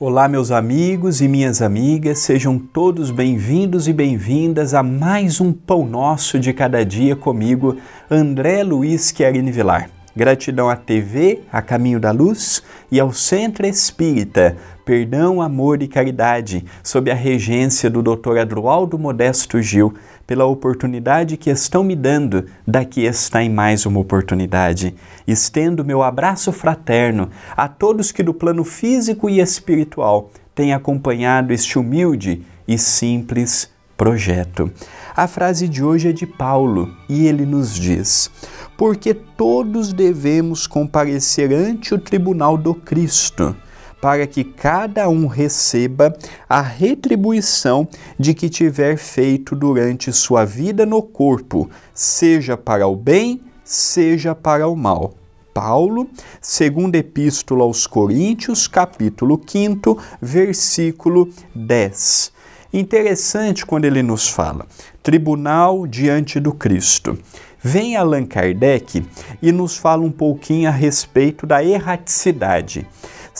Olá, meus amigos e minhas amigas, sejam todos bem-vindos e bem-vindas a mais um Pão Nosso de Cada Dia comigo, André Luiz Querini Vilar. Gratidão à TV, a Caminho da Luz e ao Centro Espírita, Perdão, Amor e Caridade, sob a regência do Dr. Adroaldo Modesto Gil, pela oportunidade que estão me dando, daqui está em mais uma oportunidade. Estendo meu abraço fraterno a todos que do plano físico e espiritual têm acompanhado este humilde e simples projeto. A frase de hoje é de Paulo e ele nos diz: Porque todos devemos comparecer ante o tribunal do Cristo para que cada um receba a retribuição de que tiver feito durante sua vida no corpo, seja para o bem, seja para o mal. Paulo, segunda epístola aos Coríntios, capítulo 5, versículo 10. Interessante quando ele nos fala, tribunal diante do Cristo. Vem Allan Kardec e nos fala um pouquinho a respeito da erraticidade.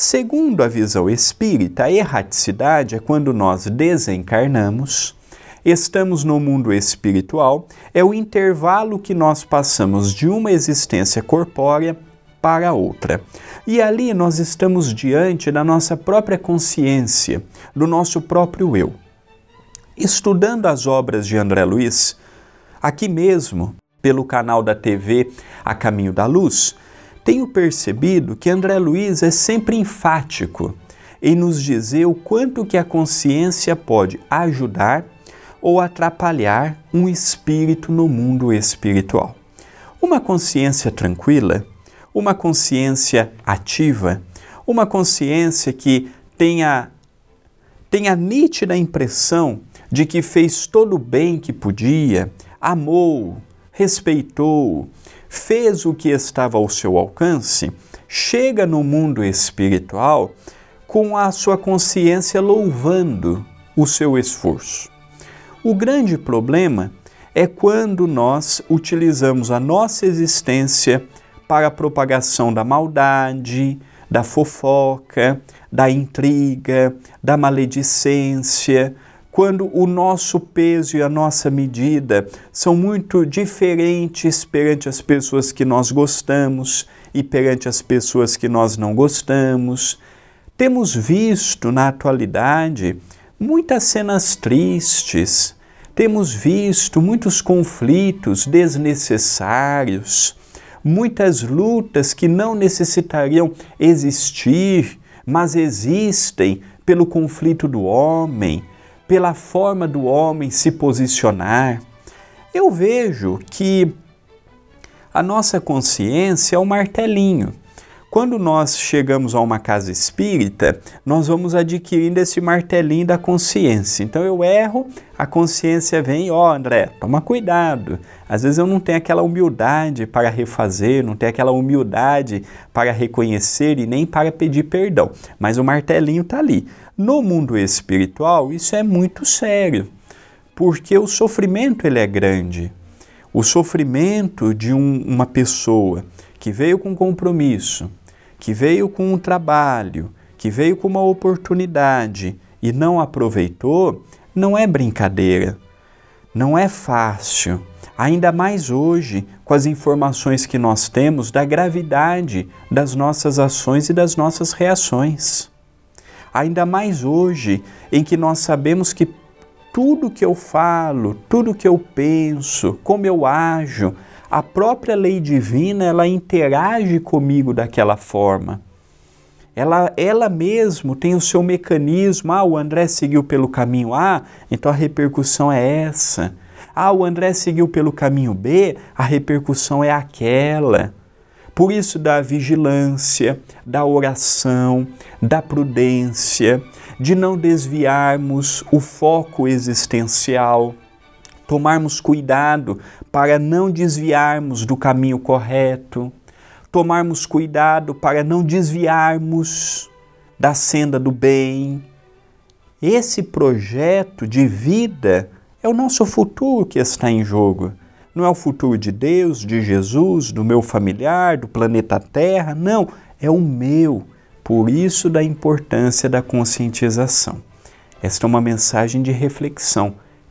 Segundo a visão espírita, a erraticidade é quando nós desencarnamos, estamos no mundo espiritual, é o intervalo que nós passamos de uma existência corpórea para outra. E ali nós estamos diante da nossa própria consciência, do nosso próprio eu. Estudando as obras de André Luiz, aqui mesmo, pelo canal da TV A Caminho da Luz, tenho percebido que André Luiz é sempre enfático em nos dizer o quanto que a consciência pode ajudar ou atrapalhar um espírito no mundo espiritual. Uma consciência tranquila, uma consciência ativa, uma consciência que tenha, tenha nítida impressão de que fez todo o bem que podia, amou, respeitou, fez o que estava ao seu alcance, chega no mundo espiritual com a sua consciência louvando o seu esforço. O grande problema é quando nós utilizamos a nossa existência para a propagação da maldade, da fofoca, da intriga, da maledicência, quando o nosso peso e a nossa medida são muito diferentes perante as pessoas que nós gostamos e perante as pessoas que nós não gostamos. Temos visto na atualidade muitas cenas tristes, temos visto muitos conflitos desnecessários, muitas lutas que não necessitariam existir, mas existem pelo conflito do homem pela forma do homem se posicionar, eu vejo que a nossa consciência é um martelinho. Quando nós chegamos a uma casa espírita, nós vamos adquirindo esse martelinho da consciência. Então eu erro, a consciência vem, ó oh, André, toma cuidado. Às vezes eu não tenho aquela humildade para refazer, não tenho aquela humildade para reconhecer e nem para pedir perdão. Mas o martelinho está ali. No mundo espiritual, isso é muito sério, porque o sofrimento ele é grande. O sofrimento de um, uma pessoa que veio com compromisso, que veio com um trabalho, que veio com uma oportunidade e não aproveitou, não é brincadeira. Não é fácil. Ainda mais hoje, com as informações que nós temos da gravidade das nossas ações e das nossas reações. Ainda mais hoje, em que nós sabemos que tudo que eu falo, tudo que eu penso, como eu ajo, a própria lei divina, ela interage comigo daquela forma. Ela, ela mesmo tem o seu mecanismo. Ah, o André seguiu pelo caminho A, então a repercussão é essa. Ah, o André seguiu pelo caminho B, a repercussão é aquela. Por isso, da vigilância, da oração, da prudência, de não desviarmos o foco existencial, tomarmos cuidado para não desviarmos do caminho correto, tomarmos cuidado para não desviarmos da senda do bem. Esse projeto de vida é o nosso futuro que está em jogo. Não é o futuro de Deus, de Jesus, do meu familiar, do planeta Terra. Não, é o meu. Por isso, da importância da conscientização. Esta é uma mensagem de reflexão.